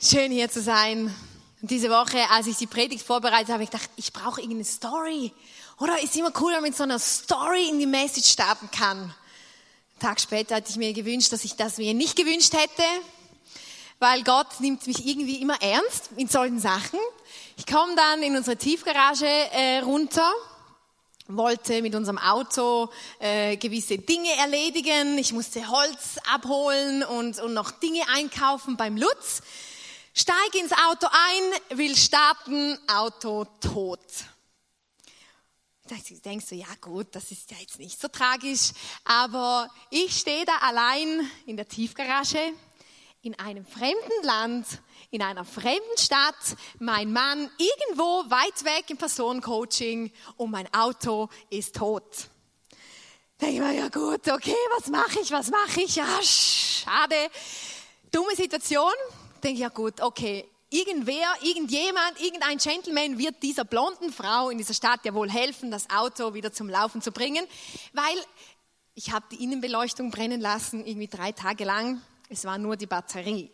Schön hier zu sein. Diese Woche, als ich die Predigt vorbereitet habe, ich gedacht, ich brauche irgendeine Story. Oder ist immer cool, wenn man mit so einer Story in die Message starten kann. Einen Tag später hatte ich mir gewünscht, dass ich das mir nicht gewünscht hätte, weil Gott nimmt mich irgendwie immer ernst in solchen Sachen. Ich komme dann in unsere Tiefgarage äh, runter wollte mit unserem Auto äh, gewisse Dinge erledigen. Ich musste Holz abholen und, und noch Dinge einkaufen beim Lutz. Steig ins Auto ein, will starten, Auto tot. Da denkst du, ja gut, das ist ja jetzt nicht so tragisch, aber ich stehe da allein in der Tiefgarage in einem fremden Land, in einer fremden Stadt, mein Mann irgendwo weit weg im Personencoaching und mein Auto ist tot. Denke ich mir, ja gut, okay, was mache ich, was mache ich? Ja, schade. Dumme Situation, denke ich, ja gut, okay, irgendwer, irgendjemand, irgendein Gentleman wird dieser blonden Frau in dieser Stadt ja wohl helfen, das Auto wieder zum Laufen zu bringen, weil ich habe die Innenbeleuchtung brennen lassen, irgendwie drei Tage lang. Es war nur die Batterie.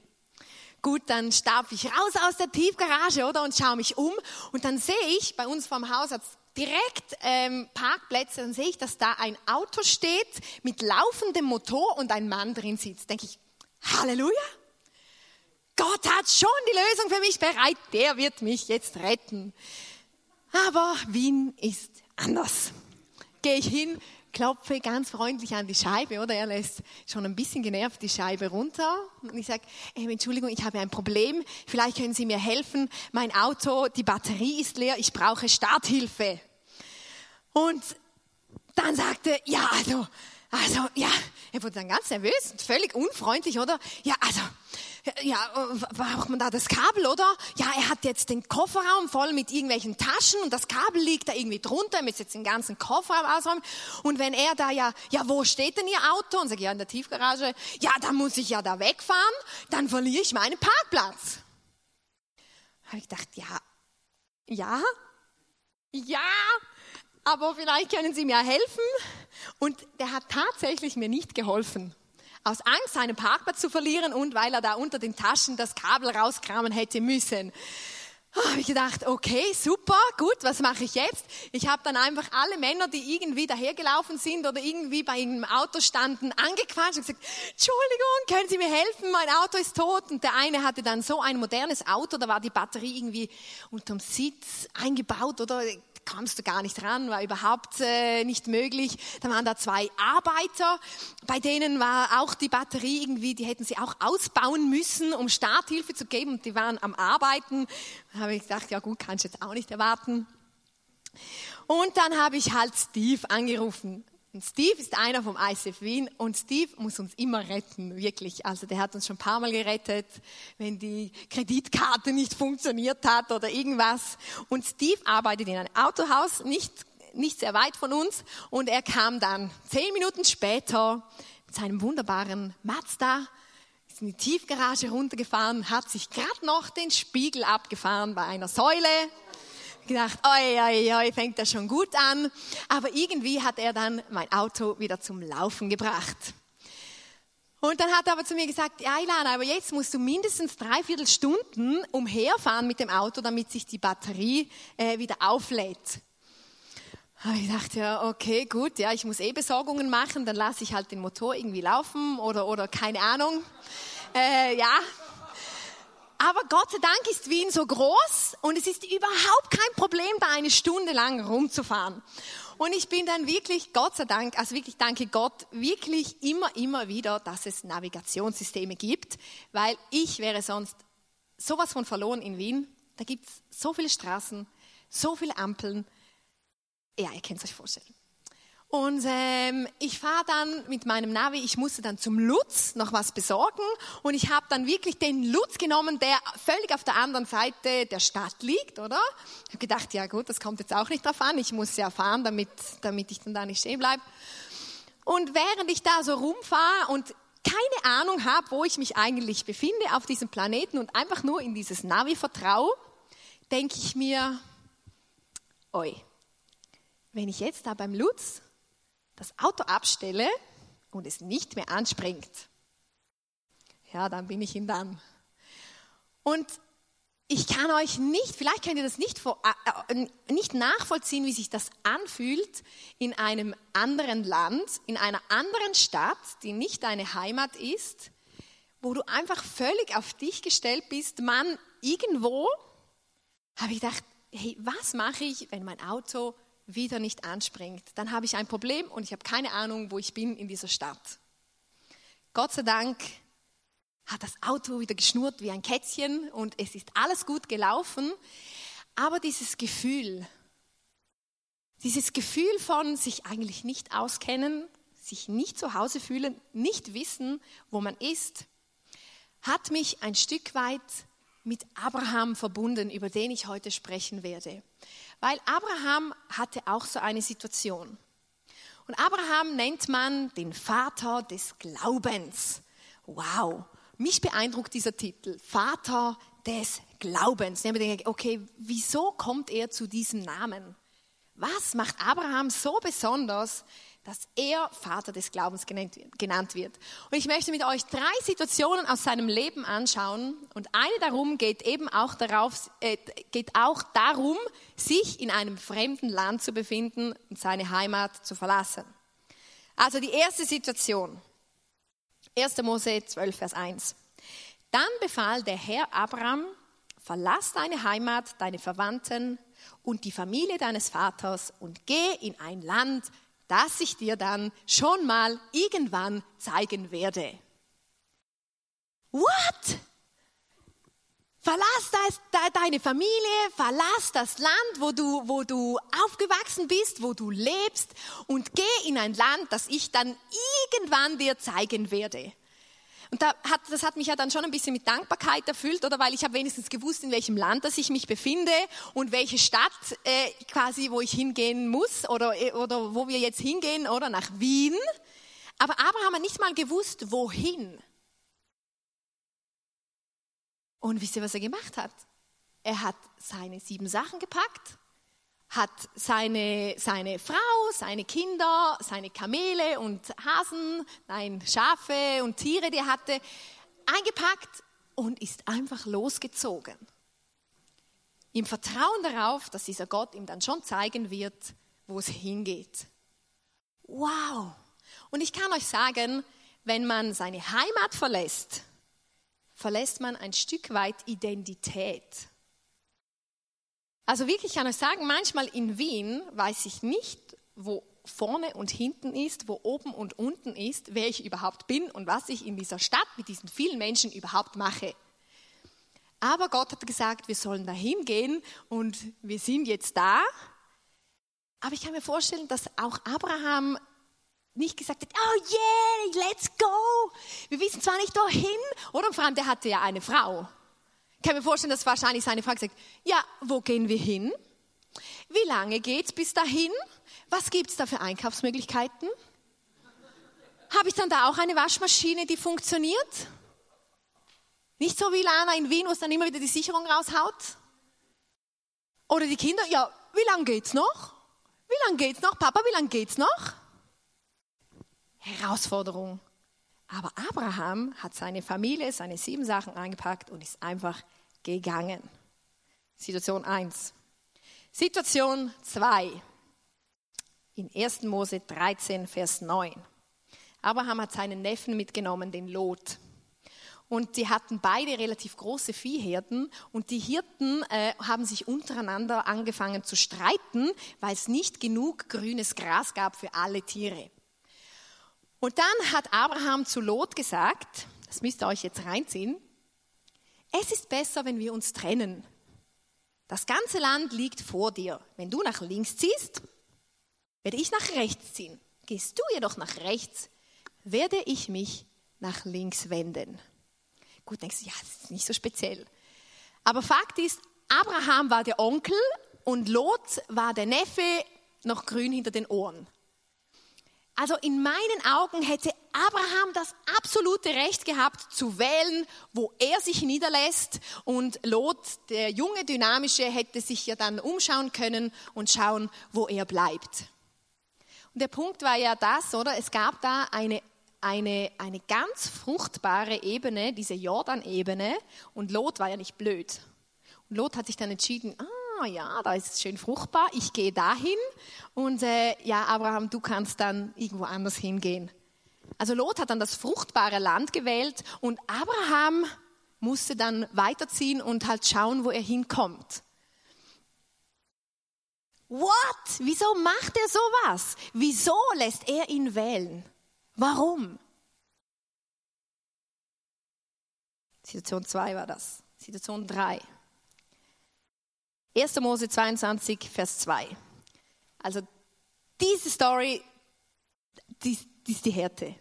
Gut, dann starb ich raus aus der Tiefgarage, oder? Und schaue mich um. Und dann sehe ich, bei uns vorm Haus hat direkt ähm, Parkplätze, dann sehe ich, dass da ein Auto steht mit laufendem Motor und ein Mann drin sitzt. Denke ich, Halleluja! Gott hat schon die Lösung für mich bereit, der wird mich jetzt retten. Aber Wien ist anders. Gehe ich hin, klopfe ganz freundlich an die Scheibe, oder? Er lässt schon ein bisschen genervt die Scheibe runter. Und ich sage, hey, Entschuldigung, ich habe ein Problem. Vielleicht können Sie mir helfen. Mein Auto, die Batterie ist leer. Ich brauche Starthilfe. Und dann sagte, ja, also, also, ja, er wurde dann ganz nervös und völlig unfreundlich, oder? Ja, also, ja, braucht man da das Kabel, oder? Ja, er hat jetzt den Kofferraum voll mit irgendwelchen Taschen und das Kabel liegt da irgendwie drunter, er muss jetzt den ganzen Kofferraum ausräumen. Und wenn er da ja, ja, wo steht denn Ihr Auto? Und sagt, ja, in der Tiefgarage. Ja, dann muss ich ja da wegfahren, dann verliere ich meinen Parkplatz. Habe ich gedacht, ja, ja, ja, aber vielleicht können Sie mir helfen. Und der hat tatsächlich mir nicht geholfen aus Angst, seinen Parkplatz zu verlieren und weil er da unter den Taschen das Kabel rauskramen hätte müssen. Oh, habe ich gedacht, okay, super, gut, was mache ich jetzt? Ich habe dann einfach alle Männer, die irgendwie dahergelaufen sind oder irgendwie bei einem Auto standen, angequatscht und gesagt, Entschuldigung, können Sie mir helfen? Mein Auto ist tot. Und der eine hatte dann so ein modernes Auto, da war die Batterie irgendwie unterm Sitz eingebaut oder kamst du gar nicht ran, war überhaupt äh, nicht möglich. Da waren da zwei Arbeiter, bei denen war auch die Batterie irgendwie, die hätten sie auch ausbauen müssen, um Starthilfe zu geben und die waren am Arbeiten. Da habe ich gedacht, ja gut, kannst du jetzt auch nicht erwarten. Und dann habe ich halt Steve angerufen. Und Steve ist einer vom ICF Wien und Steve muss uns immer retten, wirklich. Also der hat uns schon ein paar Mal gerettet, wenn die Kreditkarte nicht funktioniert hat oder irgendwas. Und Steve arbeitet in einem Autohaus, nicht, nicht sehr weit von uns. Und er kam dann zehn Minuten später mit seinem wunderbaren Mazda, ist in die Tiefgarage runtergefahren, hat sich gerade noch den Spiegel abgefahren bei einer Säule gedacht, oi, oi, oi, fängt das schon gut an. Aber irgendwie hat er dann mein Auto wieder zum Laufen gebracht. Und dann hat er aber zu mir gesagt, ja Ilana, aber jetzt musst du mindestens dreiviertel Stunden umherfahren mit dem Auto, damit sich die Batterie äh, wieder auflädt. Ich dachte, ja, okay, gut, ja, ich muss eh Besorgungen machen, dann lasse ich halt den Motor irgendwie laufen oder, oder keine Ahnung. Äh, ja, aber Gott sei Dank ist Wien so groß und es ist überhaupt kein Problem, da eine Stunde lang rumzufahren. Und ich bin dann wirklich, Gott sei Dank, also wirklich danke Gott, wirklich immer, immer wieder, dass es Navigationssysteme gibt, weil ich wäre sonst sowas von verloren in Wien. Da gibt es so viele Straßen, so viele Ampeln. Ja, ihr könnt es euch vorstellen. Und ähm, ich fahre dann mit meinem Navi, ich musste dann zum Lutz noch was besorgen und ich habe dann wirklich den Lutz genommen, der völlig auf der anderen Seite der Stadt liegt, oder? Ich habe gedacht, ja gut, das kommt jetzt auch nicht drauf an, ich muss ja fahren, damit, damit ich dann da nicht stehen bleibe. Und während ich da so rumfahre und keine Ahnung habe, wo ich mich eigentlich befinde auf diesem Planeten und einfach nur in dieses Navi vertraue, denke ich mir, oi, wenn ich jetzt da beim Lutz das Auto abstelle und es nicht mehr anspringt, ja, dann bin ich ihn dann. Und ich kann euch nicht, vielleicht könnt ihr das nicht, vor, äh, nicht nachvollziehen, wie sich das anfühlt in einem anderen Land, in einer anderen Stadt, die nicht deine Heimat ist, wo du einfach völlig auf dich gestellt bist. Man, irgendwo habe ich gedacht, hey, was mache ich, wenn mein Auto wieder nicht anspringt? Dann habe ich ein Problem und ich habe keine Ahnung, wo ich bin in dieser Stadt. Gott sei Dank hat das Auto wieder geschnurrt wie ein Kätzchen und es ist alles gut gelaufen. Aber dieses Gefühl, dieses Gefühl von sich eigentlich nicht auskennen, sich nicht zu Hause fühlen, nicht wissen, wo man ist, hat mich ein Stück weit mit Abraham verbunden, über den ich heute sprechen werde. Weil Abraham hatte auch so eine Situation. Und Abraham nennt man den Vater des Glaubens. Wow, mich beeindruckt dieser Titel, Vater des Glaubens. Ich habe okay, wieso kommt er zu diesem Namen? Was macht Abraham so besonders, dass er Vater des Glaubens genannt wird? Und ich möchte mit euch drei Situationen aus seinem Leben anschauen. Und eine darum geht eben auch, darauf, äh, geht auch darum, sich in einem fremden Land zu befinden und seine Heimat zu verlassen. Also die erste Situation. 1. Mose 12, Vers 1. Dann befahl der Herr Abraham, verlass deine Heimat, deine Verwandten und die Familie deines Vaters und geh in ein Land, das ich dir dann schon mal irgendwann zeigen werde. What? Verlass deine Familie, verlass das Land, wo du, wo du aufgewachsen bist, wo du lebst und geh in ein Land, das ich dann irgendwann dir zeigen werde. Und da hat, das hat mich ja dann schon ein bisschen mit Dankbarkeit erfüllt, oder weil ich habe wenigstens gewusst, in welchem Land das ich mich befinde und welche Stadt äh, quasi, wo ich hingehen muss oder, äh, oder wo wir jetzt hingehen, oder nach Wien. Aber Abraham hat nicht mal gewusst, wohin. Und wisst ihr, was er gemacht hat? Er hat seine sieben Sachen gepackt, hat seine, seine Frau, seine Kinder, seine Kamele und Hasen, nein, Schafe und Tiere, die er hatte, eingepackt und ist einfach losgezogen. Im Vertrauen darauf, dass dieser Gott ihm dann schon zeigen wird, wo es hingeht. Wow! Und ich kann euch sagen, wenn man seine Heimat verlässt, verlässt man ein Stück weit Identität. Also wirklich kann ich sagen, manchmal in Wien weiß ich nicht, wo vorne und hinten ist, wo oben und unten ist, wer ich überhaupt bin und was ich in dieser Stadt mit diesen vielen Menschen überhaupt mache. Aber Gott hat gesagt, wir sollen da hingehen und wir sind jetzt da. Aber ich kann mir vorstellen, dass auch Abraham nicht gesagt hat, oh yeah, let's go. Wir wissen zwar nicht wohin, oder? Vor allem, der hatte ja eine Frau. Kann mir vorstellen, dass wahrscheinlich seine Frau gesagt ja, wo gehen wir hin? Wie lange geht's bis dahin? Was gibt's da für Einkaufsmöglichkeiten? Habe ich dann da auch eine Waschmaschine, die funktioniert? Nicht so wie Lana in Wien, wo es dann immer wieder die Sicherung raushaut? Oder die Kinder, ja, wie lange geht's noch? Wie lange geht's noch? Papa, wie lange geht's noch? Herausforderung. Aber Abraham hat seine Familie, seine sieben Sachen eingepackt und ist einfach gegangen. Situation 1. Situation 2. In 1. Mose 13, Vers 9. Abraham hat seinen Neffen mitgenommen, den Lot. Und die hatten beide relativ große Viehherden und die Hirten äh, haben sich untereinander angefangen zu streiten, weil es nicht genug grünes Gras gab für alle Tiere. Und dann hat Abraham zu Lot gesagt, das müsst ihr euch jetzt reinziehen, es ist besser, wenn wir uns trennen. Das ganze Land liegt vor dir. Wenn du nach links ziehst, werde ich nach rechts ziehen. Gehst du jedoch nach rechts, werde ich mich nach links wenden. Gut, denkst du, ja, das ist nicht so speziell. Aber Fakt ist, Abraham war der Onkel und Lot war der Neffe, noch grün hinter den Ohren. Also in meinen Augen hätte Abraham das absolute Recht gehabt zu wählen, wo er sich niederlässt und Lot, der junge Dynamische, hätte sich ja dann umschauen können und schauen, wo er bleibt. Und der Punkt war ja das, oder? Es gab da eine eine, eine ganz fruchtbare Ebene, diese Jordan-Ebene. Und Lot war ja nicht blöd. Und Lot hat sich dann entschieden, ah ja, da ist es schön fruchtbar, ich gehe dahin. Und äh, ja, Abraham, du kannst dann irgendwo anders hingehen. Also Lot hat dann das fruchtbare Land gewählt und Abraham musste dann weiterziehen und halt schauen, wo er hinkommt. What? Wieso macht er sowas? Wieso lässt er ihn wählen? Warum? Situation 2 war das. Situation 3. 1. Mose 22, Vers 2. Also diese Story, die, die ist die Härte.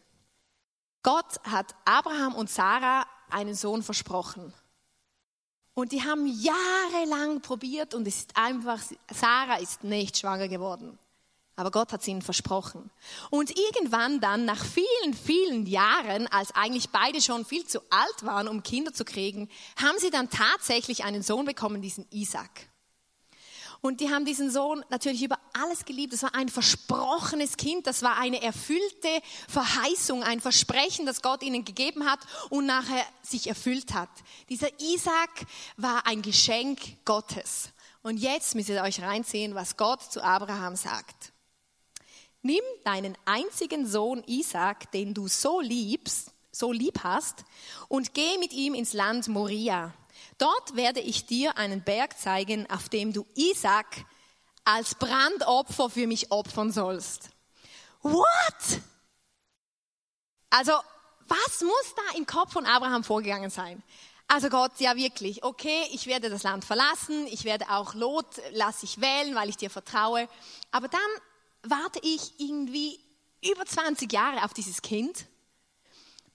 Gott hat Abraham und Sarah einen Sohn versprochen. Und die haben jahrelang probiert und es ist einfach, Sarah ist nicht schwanger geworden. Aber Gott hat es ihnen versprochen. Und irgendwann dann, nach vielen, vielen Jahren, als eigentlich beide schon viel zu alt waren, um Kinder zu kriegen, haben sie dann tatsächlich einen Sohn bekommen, diesen Isaac. Und die haben diesen Sohn natürlich über alles geliebt. Das war ein versprochenes Kind, das war eine erfüllte Verheißung, ein Versprechen, das Gott ihnen gegeben hat und nachher sich erfüllt hat. Dieser Isaac war ein Geschenk Gottes. Und jetzt müsst ihr euch reinziehen, was Gott zu Abraham sagt. Nimm deinen einzigen Sohn Isaac, den du so liebst, so lieb hast, und geh mit ihm ins Land Moria Dort werde ich dir einen Berg zeigen, auf dem du Isaac als Brandopfer für mich opfern sollst. What? Also, was muss da im Kopf von Abraham vorgegangen sein? Also Gott, ja wirklich, okay, ich werde das Land verlassen, ich werde auch Lot, lass ich wählen, weil ich dir vertraue. Aber dann warte ich irgendwie über 20 Jahre auf dieses Kind,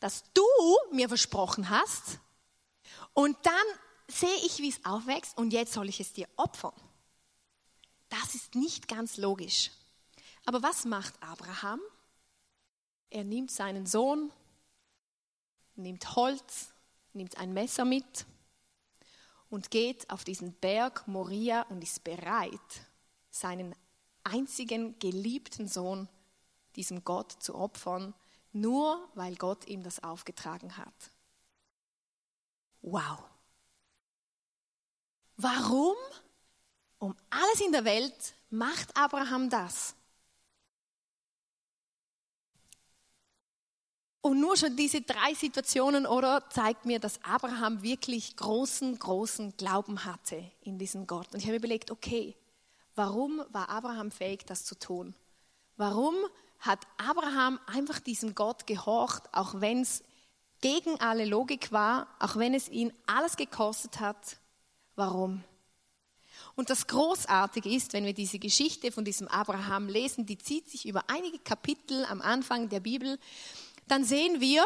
das du mir versprochen hast. Und dann sehe ich, wie es aufwächst und jetzt soll ich es dir opfern. Das ist nicht ganz logisch. Aber was macht Abraham? Er nimmt seinen Sohn, nimmt Holz, nimmt ein Messer mit und geht auf diesen Berg Moria und ist bereit, seinen einzigen geliebten Sohn diesem Gott zu opfern, nur weil Gott ihm das aufgetragen hat. Wow. Warum? Um alles in der Welt macht Abraham das. Und nur schon diese drei Situationen, oder, zeigt mir, dass Abraham wirklich großen, großen Glauben hatte in diesen Gott. Und ich habe überlegt, okay, warum war Abraham fähig, das zu tun? Warum hat Abraham einfach diesem Gott gehorcht, auch wenn es gegen alle Logik war, auch wenn es ihn alles gekostet hat? Warum. Und das Großartige ist, wenn wir diese Geschichte von diesem Abraham lesen, die zieht sich über einige Kapitel am Anfang der Bibel, dann sehen wir,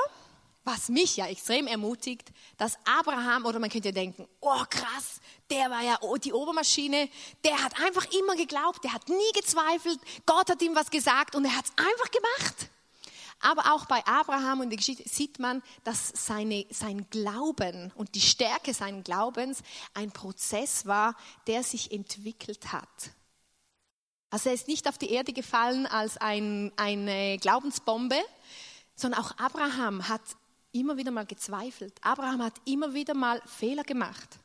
was mich ja extrem ermutigt, dass Abraham, oder man könnte denken, oh krass, der war ja die Obermaschine, der hat einfach immer geglaubt, der hat nie gezweifelt, Gott hat ihm was gesagt und er hat es einfach gemacht. Aber auch bei Abraham und der Geschichte sieht man, dass seine, sein Glauben und die Stärke seines Glaubens ein Prozess war, der sich entwickelt hat. Also er ist nicht auf die Erde gefallen als ein, eine Glaubensbombe, sondern auch Abraham hat immer wieder mal gezweifelt. Abraham hat immer wieder mal Fehler gemacht.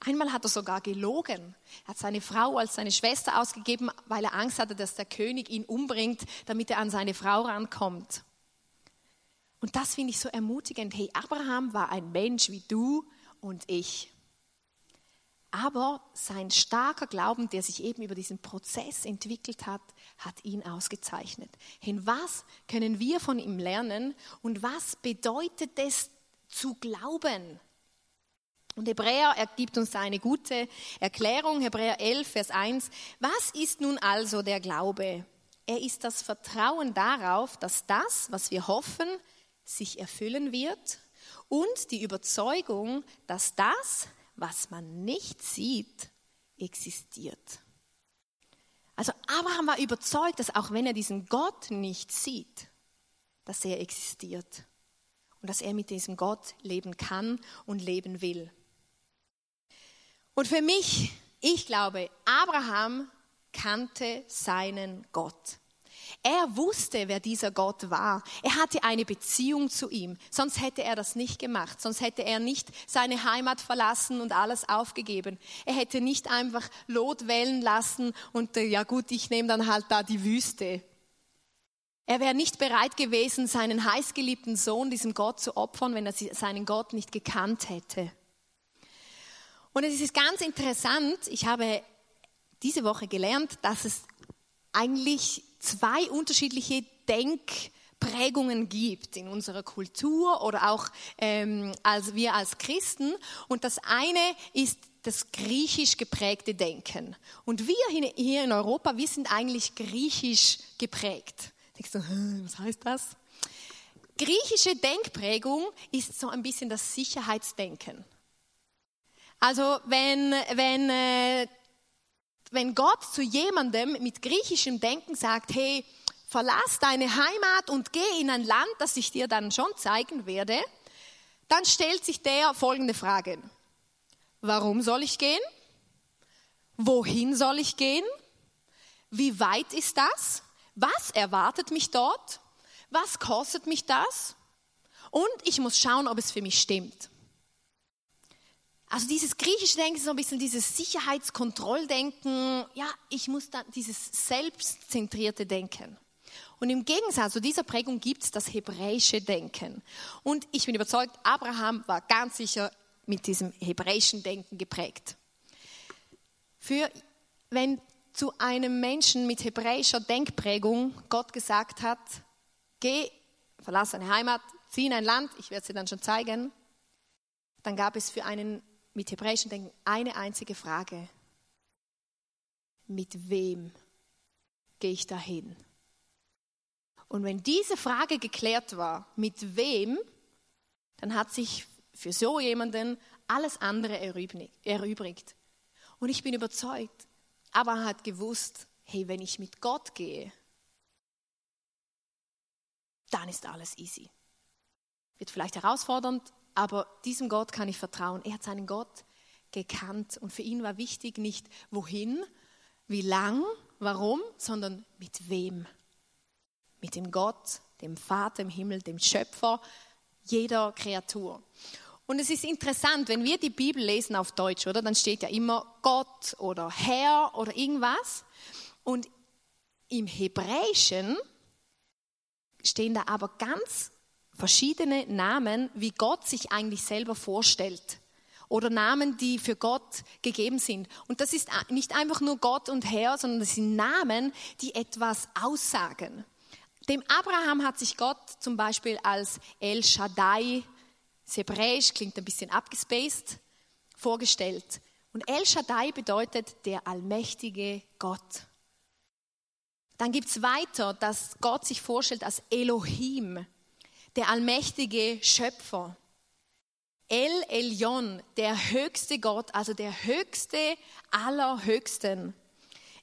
Einmal hat er sogar gelogen. Er hat seine Frau als seine Schwester ausgegeben, weil er Angst hatte, dass der König ihn umbringt, damit er an seine Frau rankommt. Und das finde ich so ermutigend. Hey, Abraham war ein Mensch wie du und ich. Aber sein starker Glauben, der sich eben über diesen Prozess entwickelt hat, hat ihn ausgezeichnet. In was können wir von ihm lernen und was bedeutet es zu glauben? Und Hebräer er gibt uns eine gute Erklärung, Hebräer 11, Vers 1. Was ist nun also der Glaube? Er ist das Vertrauen darauf, dass das, was wir hoffen, sich erfüllen wird und die Überzeugung, dass das, was man nicht sieht, existiert. Also Abraham war überzeugt, dass auch wenn er diesen Gott nicht sieht, dass er existiert und dass er mit diesem Gott leben kann und leben will. Und für mich, ich glaube, Abraham kannte seinen Gott. Er wusste, wer dieser Gott war. Er hatte eine Beziehung zu ihm. Sonst hätte er das nicht gemacht. Sonst hätte er nicht seine Heimat verlassen und alles aufgegeben. Er hätte nicht einfach Lot wählen lassen und äh, ja gut, ich nehme dann halt da die Wüste. Er wäre nicht bereit gewesen, seinen heißgeliebten Sohn diesem Gott zu opfern, wenn er seinen Gott nicht gekannt hätte. Und es ist ganz interessant, ich habe diese Woche gelernt, dass es eigentlich zwei unterschiedliche Denkprägungen gibt in unserer Kultur oder auch ähm, als wir als Christen. Und das eine ist das griechisch geprägte Denken. Und wir hier in Europa, wir sind eigentlich griechisch geprägt. Denkst du, was heißt das? Griechische Denkprägung ist so ein bisschen das Sicherheitsdenken. Also wenn, wenn äh, wenn Gott zu jemandem mit griechischem Denken sagt, hey, verlass deine Heimat und geh in ein Land, das ich dir dann schon zeigen werde, dann stellt sich der folgende Frage. Warum soll ich gehen? Wohin soll ich gehen? Wie weit ist das? Was erwartet mich dort? Was kostet mich das? Und ich muss schauen, ob es für mich stimmt. Also dieses griechische Denken ist so ein bisschen dieses Sicherheitskontrolldenken. Ja, ich muss dann dieses selbstzentrierte Denken. Und im Gegensatz zu dieser Prägung gibt es das hebräische Denken. Und ich bin überzeugt, Abraham war ganz sicher mit diesem hebräischen Denken geprägt. Für, wenn zu einem Menschen mit hebräischer Denkprägung Gott gesagt hat, geh, verlass deine Heimat, zieh in ein Land, ich werde es dir dann schon zeigen, dann gab es für einen mit hebräischen Denken eine einzige Frage. Mit wem gehe ich dahin? Und wenn diese Frage geklärt war, mit wem, dann hat sich für so jemanden alles andere erübrigt. Und ich bin überzeugt, aber er hat gewusst, hey, wenn ich mit Gott gehe, dann ist alles easy. Wird vielleicht herausfordernd, aber diesem Gott kann ich vertrauen. Er hat seinen Gott gekannt und für ihn war wichtig nicht wohin, wie lang, warum, sondern mit wem. Mit dem Gott, dem Vater im Himmel, dem Schöpfer jeder Kreatur. Und es ist interessant, wenn wir die Bibel lesen auf Deutsch, oder? Dann steht ja immer Gott oder Herr oder irgendwas. Und im Hebräischen stehen da aber ganz verschiedene Namen, wie Gott sich eigentlich selber vorstellt. Oder Namen, die für Gott gegeben sind. Und das ist nicht einfach nur Gott und Herr, sondern das sind Namen, die etwas aussagen. Dem Abraham hat sich Gott zum Beispiel als El Shaddai, hebräisch, klingt ein bisschen abgespaced, vorgestellt. Und El Shaddai bedeutet der allmächtige Gott. Dann gibt es weiter, dass Gott sich vorstellt als Elohim, der allmächtige Schöpfer. El Elyon, der höchste Gott, also der höchste aller Höchsten.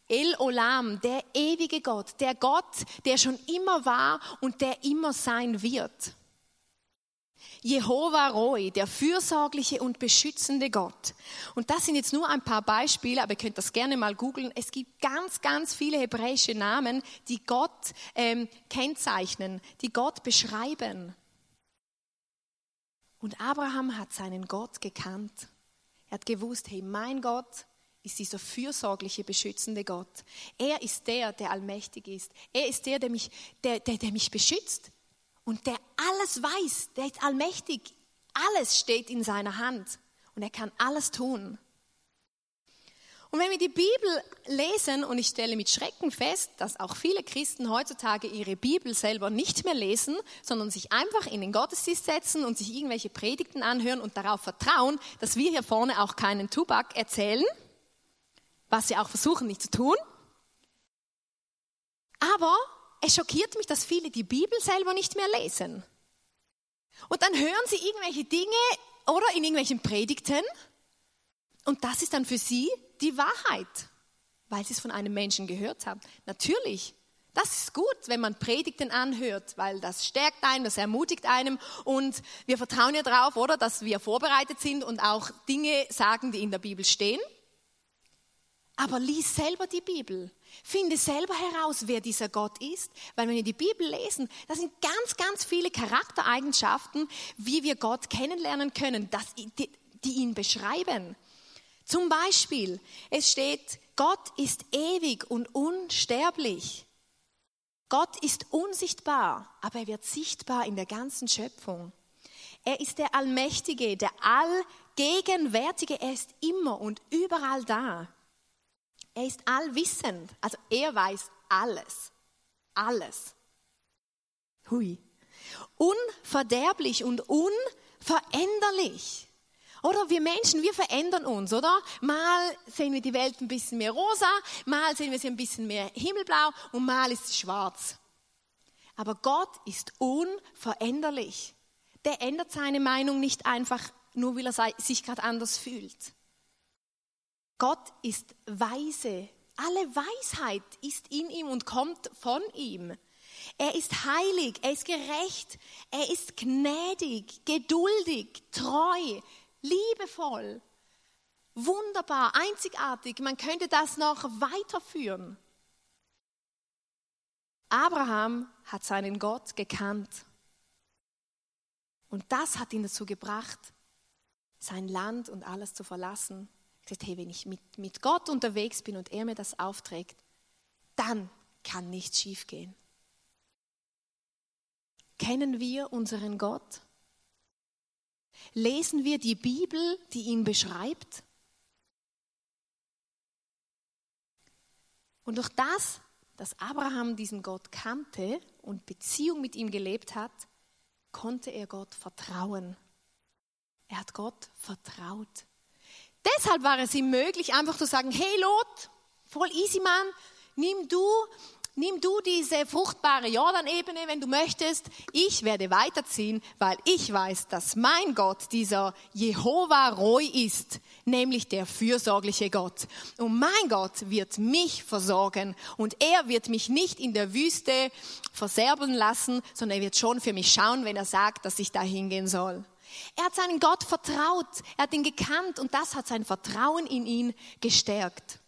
El Olam, der ewige Gott, der Gott, der schon immer war und der immer sein wird. Jehova Roy, der fürsorgliche und beschützende Gott. Und das sind jetzt nur ein paar Beispiele, aber ihr könnt das gerne mal googeln. Es gibt ganz, ganz viele hebräische Namen, die Gott ähm, kennzeichnen, die Gott beschreiben. Und Abraham hat seinen Gott gekannt. Er hat gewusst, hey, mein Gott ist dieser fürsorgliche, beschützende Gott. Er ist der, der allmächtig ist. Er ist der, der mich, der, der, der mich beschützt und der alles weiß, der ist allmächtig. Alles steht in seiner Hand und er kann alles tun. Und wenn wir die Bibel lesen, und ich stelle mit Schrecken fest, dass auch viele Christen heutzutage ihre Bibel selber nicht mehr lesen, sondern sich einfach in den Gottesdienst setzen und sich irgendwelche Predigten anhören und darauf vertrauen, dass wir hier vorne auch keinen Tubak erzählen, was sie auch versuchen nicht zu tun. Aber es schockiert mich, dass viele die Bibel selber nicht mehr lesen. Und dann hören sie irgendwelche Dinge oder in irgendwelchen Predigten und das ist dann für sie die Wahrheit, weil sie es von einem Menschen gehört haben. Natürlich, das ist gut, wenn man Predigten anhört, weil das stärkt einen, das ermutigt einem und wir vertrauen ja darauf, oder, dass wir vorbereitet sind und auch Dinge sagen, die in der Bibel stehen. Aber lies selber die Bibel. Finde selber heraus, wer dieser Gott ist, weil wenn wir die Bibel lesen, da sind ganz, ganz viele Charaktereigenschaften, wie wir Gott kennenlernen können, dass, die, die ihn beschreiben. Zum Beispiel, es steht, Gott ist ewig und unsterblich. Gott ist unsichtbar, aber er wird sichtbar in der ganzen Schöpfung. Er ist der Allmächtige, der Allgegenwärtige, er ist immer und überall da. Er ist allwissend, also er weiß alles. Alles. Hui. Unverderblich und unveränderlich. Oder wir Menschen, wir verändern uns, oder? Mal sehen wir die Welt ein bisschen mehr rosa, mal sehen wir sie ein bisschen mehr himmelblau und mal ist sie schwarz. Aber Gott ist unveränderlich. Der ändert seine Meinung nicht einfach nur, weil er sich gerade anders fühlt. Gott ist weise. Alle Weisheit ist in ihm und kommt von ihm. Er ist heilig, er ist gerecht, er ist gnädig, geduldig, treu, liebevoll, wunderbar, einzigartig. Man könnte das noch weiterführen. Abraham hat seinen Gott gekannt. Und das hat ihn dazu gebracht, sein Land und alles zu verlassen gesagt, hey, wenn ich mit, mit Gott unterwegs bin und er mir das aufträgt, dann kann nichts schiefgehen. Kennen wir unseren Gott? Lesen wir die Bibel, die ihn beschreibt? Und durch das, dass Abraham diesen Gott kannte und Beziehung mit ihm gelebt hat, konnte er Gott vertrauen. Er hat Gott vertraut. Deshalb war es ihm möglich, einfach zu sagen, hey Lot, voll easy Mann, nimm du, nimm du diese fruchtbare Jordanebene, wenn du möchtest. Ich werde weiterziehen, weil ich weiß, dass mein Gott dieser Jehova Roy ist, nämlich der fürsorgliche Gott. Und mein Gott wird mich versorgen und er wird mich nicht in der Wüste verserben lassen, sondern er wird schon für mich schauen, wenn er sagt, dass ich da hingehen soll. Er hat seinen Gott vertraut, er hat ihn gekannt und das hat sein Vertrauen in ihn gestärkt.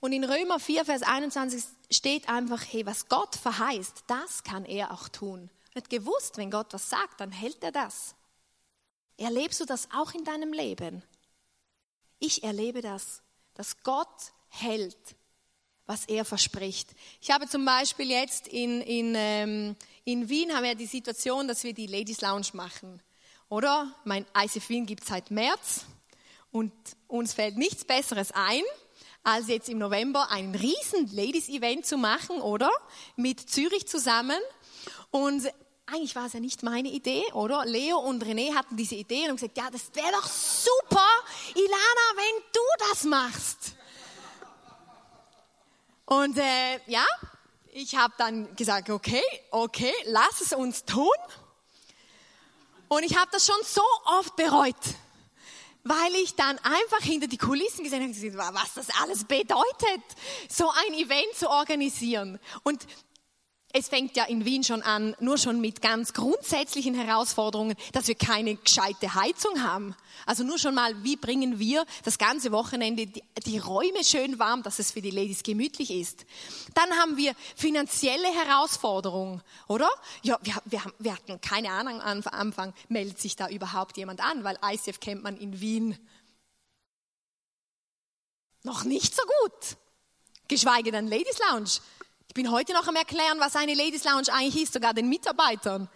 Und in Römer 4, Vers 21 steht einfach, hey, was Gott verheißt, das kann er auch tun. Er hat gewusst, wenn Gott was sagt, dann hält er das. Erlebst du das auch in deinem Leben? Ich erlebe das, dass Gott hält, was er verspricht. Ich habe zum Beispiel jetzt in, in, ähm, in Wien haben wir die Situation, dass wir die Ladies Lounge machen. Oder? Mein ICF Wien gibt es seit März und uns fällt nichts Besseres ein, als jetzt im November ein riesen Ladies-Event zu machen, oder? Mit Zürich zusammen. Und eigentlich war es ja nicht meine Idee, oder? Leo und René hatten diese Idee und haben gesagt, ja, das wäre doch super, Ilana, wenn du das machst. Und äh, ja, ich habe dann gesagt, okay, okay, lass es uns tun. Und ich habe das schon so oft bereut, weil ich dann einfach hinter die Kulissen gesehen habe, was das alles bedeutet, so ein Event zu organisieren. Und es fängt ja in Wien schon an, nur schon mit ganz grundsätzlichen Herausforderungen, dass wir keine gescheite Heizung haben. Also nur schon mal, wie bringen wir das ganze Wochenende die, die, Räume schön warm, dass es für die Ladies gemütlich ist. Dann haben wir finanzielle Herausforderungen, oder? Ja, wir, wir, wir hatten keine Ahnung am Anfang, meldet sich da überhaupt jemand an, weil ICF kennt man in Wien noch nicht so gut. Geschweige denn Ladies Lounge. Ich bin heute noch am Erklären, was eine Ladies Lounge eigentlich ist, sogar den Mitarbeitern.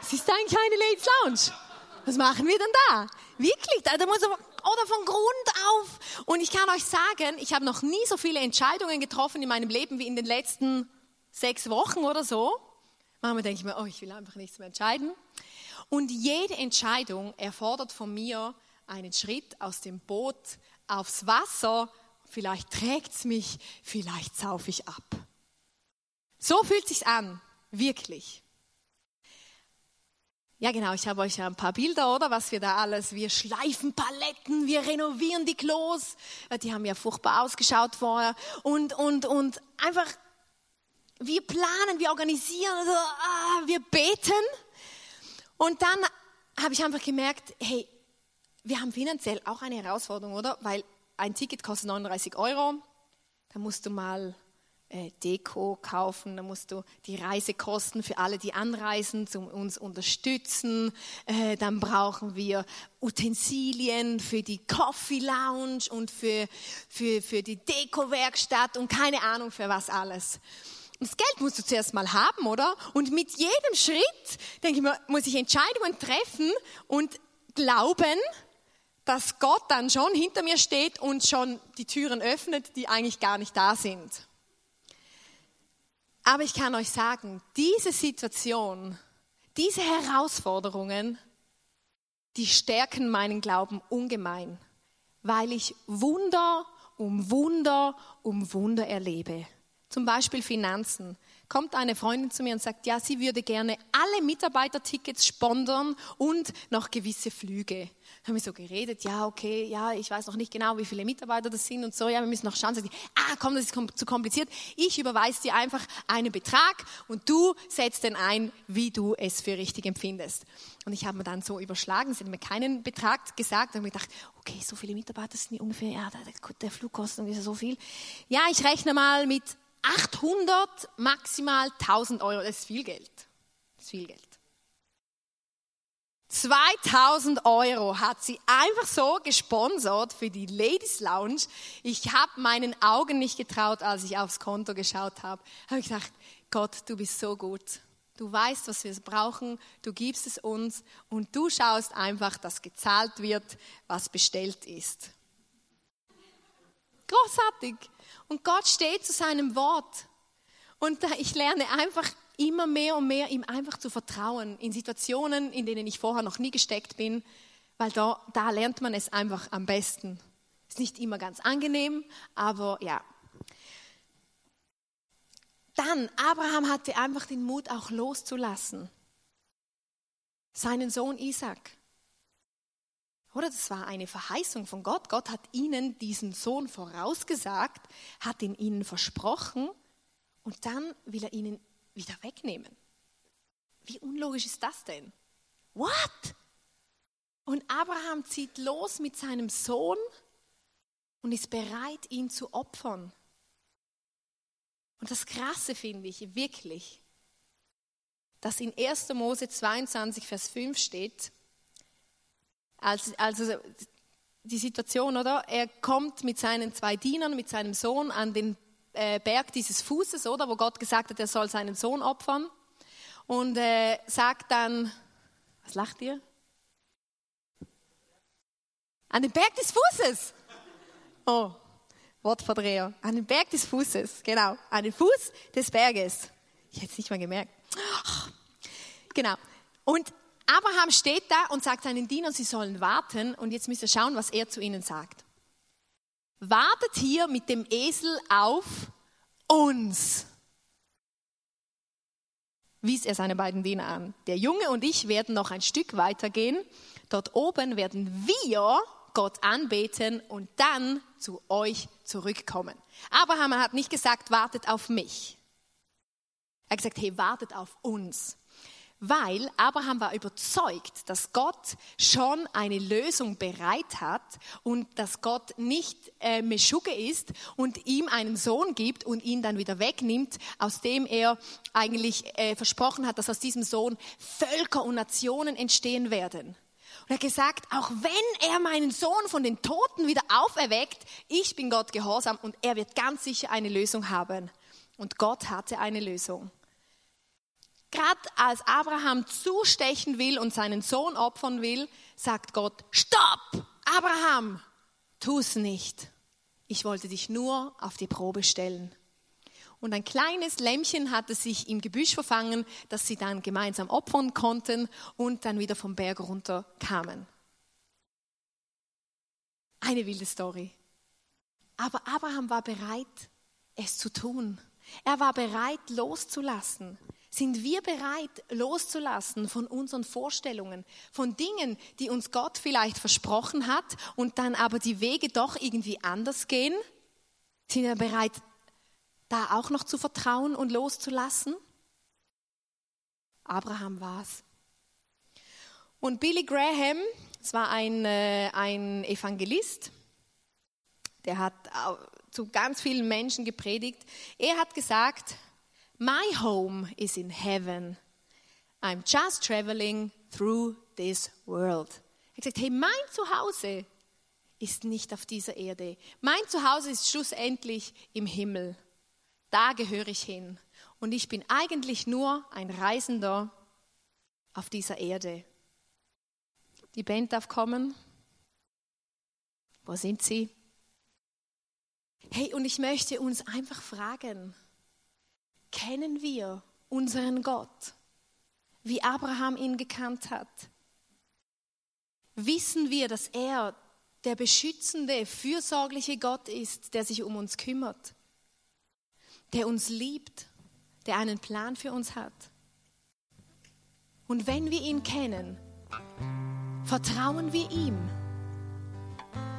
Es ist eigentlich eine Ladies Lounge. Was machen wir denn da? Wirklich, da muss oder von Grund auf. Und ich kann euch sagen, ich habe noch nie so viele Entscheidungen getroffen in meinem Leben wie in den letzten sechs Wochen oder so. Manchmal denke ich mir, oh, ich will einfach nichts mehr entscheiden. Und jede Entscheidung erfordert von mir einen Schritt aus dem Boot aufs Wasser vielleicht trägt es mich, vielleicht saufe ich ab. So fühlt sich's an, wirklich. Ja, genau, ich habe euch ja ein paar Bilder, oder? Was wir da alles, wir schleifen Paletten, wir renovieren die Klos. Die haben ja furchtbar ausgeschaut vorher. Und, und, und einfach, wir planen, wir organisieren, also, ah, wir beten. Und dann habe ich einfach gemerkt, hey, wir haben finanziell auch eine Herausforderung, oder? Weil ein Ticket kostet 39 Euro. Da musst du mal äh, Deko kaufen, da musst du die Reisekosten für alle, die anreisen, zum uns unterstützen. Äh, dann brauchen wir Utensilien für die Coffee Lounge und für, für, für die Deko-Werkstatt und keine Ahnung für was alles. Das Geld musst du zuerst mal haben, oder? Und mit jedem Schritt, denke ich mir, muss ich Entscheidungen treffen und glauben, dass Gott dann schon hinter mir steht und schon die Türen öffnet, die eigentlich gar nicht da sind. Aber ich kann euch sagen, diese Situation, diese Herausforderungen, die stärken meinen Glauben ungemein, weil ich Wunder um Wunder um Wunder erlebe. Zum Beispiel Finanzen. Kommt eine Freundin zu mir und sagt, ja, sie würde gerne alle Mitarbeitertickets sponsern und noch gewisse Flüge. Dann haben wir so geredet, ja, okay, ja, ich weiß noch nicht genau, wie viele Mitarbeiter das sind und so, ja, wir müssen noch schauen. Sagt, ah, komm, das ist zu kompliziert. Ich überweise dir einfach einen Betrag und du setzt den ein, wie du es für richtig empfindest. Und ich habe mir dann so überschlagen, sie hat mir keinen Betrag gesagt, und mir gedacht, okay, so viele Mitarbeiter sind ungefähr, ja, der, der Flug kostet ungefähr so viel. Ja, ich rechne mal mit 800, maximal 1000 Euro, das ist viel Geld. Das ist viel Geld. 2000 Euro hat sie einfach so gesponsert für die Ladies Lounge. Ich habe meinen Augen nicht getraut, als ich aufs Konto geschaut habe. Habe ich gedacht, Gott, du bist so gut. Du weißt, was wir brauchen, du gibst es uns und du schaust einfach, dass gezahlt wird, was bestellt ist. Großartig. Und Gott steht zu seinem Wort. Und ich lerne einfach immer mehr und mehr, ihm einfach zu vertrauen in Situationen, in denen ich vorher noch nie gesteckt bin, weil da, da lernt man es einfach am besten. Ist nicht immer ganz angenehm, aber ja. Dann, Abraham hatte einfach den Mut, auch loszulassen. Seinen Sohn Isaac. Oder das war eine Verheißung von Gott. Gott hat ihnen diesen Sohn vorausgesagt, hat ihn ihnen versprochen und dann will er ihnen wieder wegnehmen. Wie unlogisch ist das denn? What? Und Abraham zieht los mit seinem Sohn und ist bereit, ihn zu opfern. Und das Krasse finde ich wirklich, dass in 1. Mose 22, Vers 5 steht, also, also die Situation, oder? Er kommt mit seinen zwei Dienern, mit seinem Sohn an den äh, Berg dieses Fußes, oder? Wo Gott gesagt hat, er soll seinen Sohn opfern. Und äh, sagt dann, was lacht ihr? An den Berg des Fußes. Oh, Wortverdreher. An den Berg des Fußes, genau. An den Fuß des Berges. Ich hätte es nicht mal gemerkt. Genau. Und Abraham steht da und sagt seinen Dienern, sie sollen warten. Und jetzt müsst ihr schauen, was er zu ihnen sagt. Wartet hier mit dem Esel auf uns. Wies er seine beiden Diener an. Der Junge und ich werden noch ein Stück weitergehen. Dort oben werden wir Gott anbeten und dann zu euch zurückkommen. Abraham hat nicht gesagt, wartet auf mich. Er hat gesagt, hey, wartet auf uns weil Abraham war überzeugt, dass Gott schon eine Lösung bereit hat und dass Gott nicht äh, Meschugge ist und ihm einen Sohn gibt und ihn dann wieder wegnimmt, aus dem er eigentlich äh, versprochen hat, dass aus diesem Sohn Völker und Nationen entstehen werden. Und er hat gesagt, auch wenn er meinen Sohn von den Toten wieder auferweckt, ich bin Gott gehorsam und er wird ganz sicher eine Lösung haben. Und Gott hatte eine Lösung. Gerade als Abraham zustechen will und seinen Sohn opfern will, sagt Gott, stopp, Abraham, tu es nicht. Ich wollte dich nur auf die Probe stellen. Und ein kleines Lämmchen hatte sich im Gebüsch verfangen, das sie dann gemeinsam opfern konnten und dann wieder vom Berg runter kamen. Eine wilde Story. Aber Abraham war bereit, es zu tun. Er war bereit, loszulassen. Sind wir bereit, loszulassen von unseren Vorstellungen, von Dingen, die uns Gott vielleicht versprochen hat und dann aber die Wege doch irgendwie anders gehen? Sind wir bereit, da auch noch zu vertrauen und loszulassen? Abraham war es. Und Billy Graham, es war ein, äh, ein Evangelist, der hat zu ganz vielen Menschen gepredigt. Er hat gesagt, My home is in heaven. I'm just traveling through this world. Er hat gesagt, hey, mein Zuhause ist nicht auf dieser Erde. Mein Zuhause ist schlussendlich im Himmel. Da gehöre ich hin. Und ich bin eigentlich nur ein Reisender auf dieser Erde. Die Band darf kommen. Wo sind sie? Hey, und ich möchte uns einfach fragen, kennen wir unseren Gott, wie Abraham ihn gekannt hat? Wissen wir, dass er der beschützende, fürsorgliche Gott ist, der sich um uns kümmert, der uns liebt, der einen Plan für uns hat? Und wenn wir ihn kennen, vertrauen wir ihm.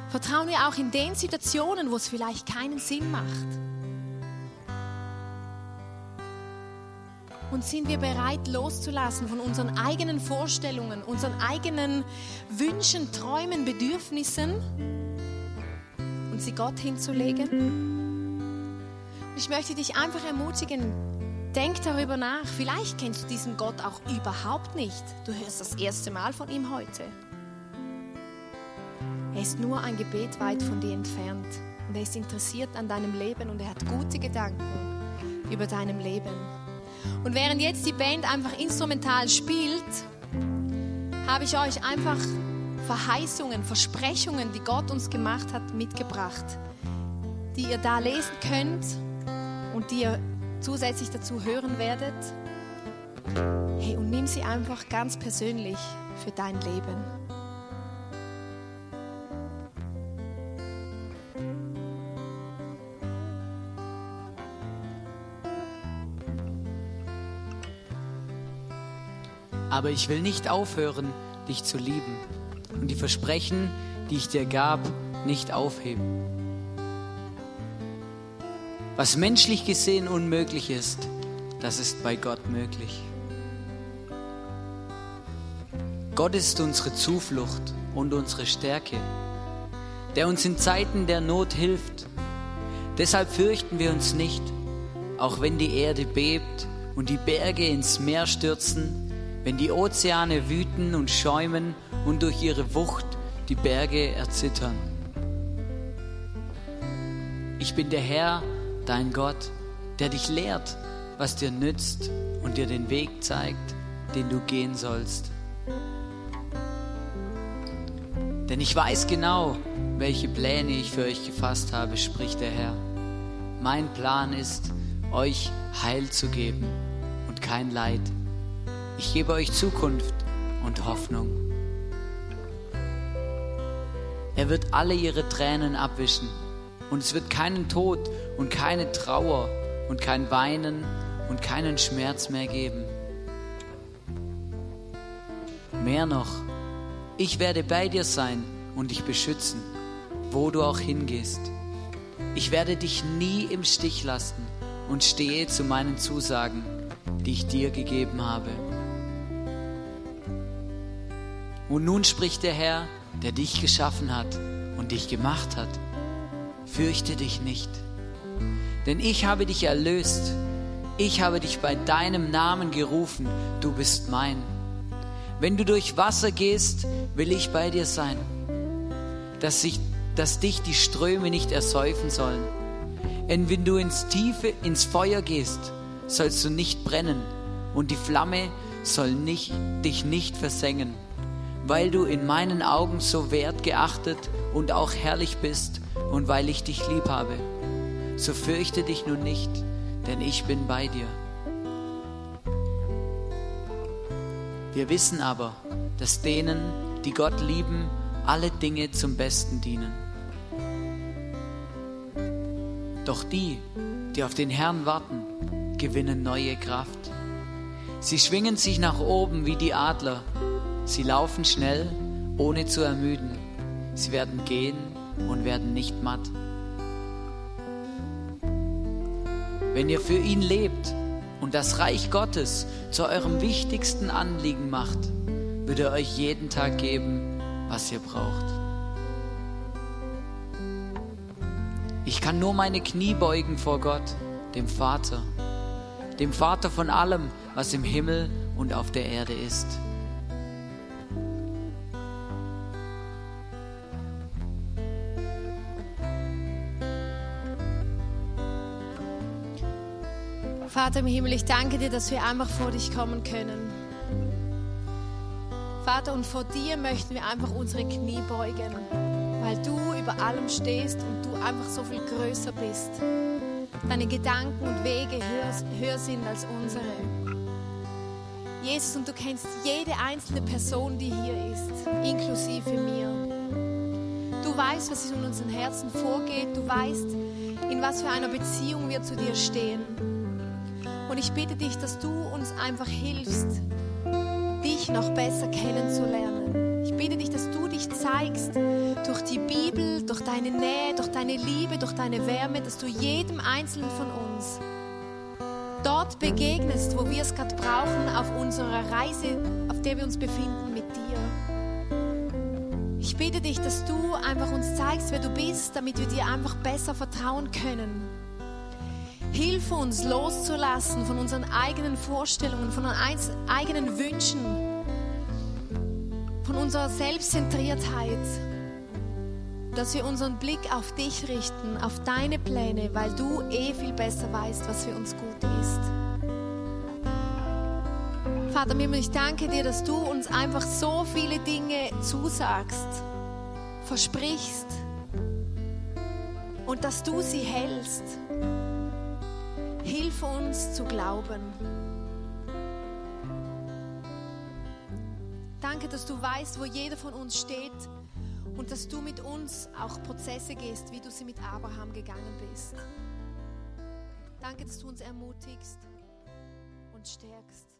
Vertrauen wir auch in den Situationen, wo es vielleicht keinen Sinn macht. Und sind wir bereit loszulassen von unseren eigenen Vorstellungen, unseren eigenen Wünschen, Träumen, Bedürfnissen und sie Gott hinzulegen? Und ich möchte dich einfach ermutigen, denk darüber nach. Vielleicht kennst du diesen Gott auch überhaupt nicht. Du hörst das erste Mal von ihm heute. Er ist nur ein Gebet weit von dir entfernt. Und er ist interessiert an deinem Leben und er hat gute Gedanken über deinem Leben. Und während jetzt die Band einfach instrumental spielt, habe ich euch einfach Verheißungen, Versprechungen, die Gott uns gemacht hat, mitgebracht, die ihr da lesen könnt und die ihr zusätzlich dazu hören werdet. Hey, und nimm sie einfach ganz persönlich für dein Leben. Aber ich will nicht aufhören, dich zu lieben und die Versprechen, die ich dir gab, nicht aufheben. Was menschlich gesehen unmöglich ist, das ist bei Gott möglich. Gott ist unsere Zuflucht und unsere Stärke, der uns in Zeiten der Not hilft. Deshalb fürchten wir uns nicht, auch wenn die Erde bebt und die Berge ins Meer stürzen wenn die Ozeane wüten und schäumen und durch ihre Wucht die Berge erzittern. Ich bin der Herr, dein Gott, der dich lehrt, was dir nützt und dir den Weg zeigt, den du gehen sollst. Denn ich weiß genau, welche Pläne ich für euch gefasst habe, spricht der Herr. Mein Plan ist, euch Heil zu geben und kein Leid. Ich gebe euch Zukunft und Hoffnung. Er wird alle ihre Tränen abwischen und es wird keinen Tod und keine Trauer und kein Weinen und keinen Schmerz mehr geben. Mehr noch, ich werde bei dir sein und dich beschützen, wo du auch hingehst. Ich werde dich nie im Stich lassen und stehe zu meinen Zusagen, die ich dir gegeben habe. Und nun spricht der Herr, der dich geschaffen hat und dich gemacht hat. Fürchte dich nicht, denn ich habe dich erlöst. Ich habe dich bei deinem Namen gerufen, du bist mein. Wenn du durch Wasser gehst, will ich bei dir sein, dass, sich, dass dich die Ströme nicht ersäufen sollen. Denn wenn du ins Tiefe, ins Feuer gehst, sollst du nicht brennen und die Flamme soll nicht, dich nicht versengen weil du in meinen Augen so wertgeachtet und auch herrlich bist und weil ich dich lieb habe. So fürchte dich nun nicht, denn ich bin bei dir. Wir wissen aber, dass denen, die Gott lieben, alle Dinge zum Besten dienen. Doch die, die auf den Herrn warten, gewinnen neue Kraft. Sie schwingen sich nach oben wie die Adler Sie laufen schnell, ohne zu ermüden. Sie werden gehen und werden nicht matt. Wenn ihr für ihn lebt und das Reich Gottes zu eurem wichtigsten Anliegen macht, wird er euch jeden Tag geben, was ihr braucht. Ich kann nur meine Knie beugen vor Gott, dem Vater, dem Vater von allem, was im Himmel und auf der Erde ist. Vater im Himmel, ich danke dir, dass wir einfach vor dich kommen können. Vater, und vor dir möchten wir einfach unsere Knie beugen, weil du über allem stehst und du einfach so viel größer bist. Deine Gedanken und Wege höher, höher sind als unsere. Jesus, und du kennst jede einzelne Person, die hier ist, inklusive mir. Du weißt, was in unseren Herzen vorgeht. Du weißt, in was für einer Beziehung wir zu dir stehen. Und ich bitte dich, dass du uns einfach hilfst, dich noch besser kennenzulernen. Ich bitte dich, dass du dich zeigst durch die Bibel, durch deine Nähe, durch deine Liebe, durch deine Wärme, dass du jedem Einzelnen von uns dort begegnest, wo wir es gerade brauchen, auf unserer Reise, auf der wir uns befinden mit dir. Ich bitte dich, dass du einfach uns zeigst, wer du bist, damit wir dir einfach besser vertrauen können. Hilf uns loszulassen von unseren eigenen Vorstellungen, von unseren eigenen Wünschen, von unserer Selbstzentriertheit, dass wir unseren Blick auf dich richten, auf deine Pläne, weil du eh viel besser weißt, was für uns gut ist. Vater Himmel, ich danke dir, dass du uns einfach so viele Dinge zusagst, versprichst und dass du sie hältst. Hilf uns zu glauben. Danke, dass du weißt, wo jeder von uns steht und dass du mit uns auch Prozesse gehst, wie du sie mit Abraham gegangen bist. Danke, dass du uns ermutigst und stärkst.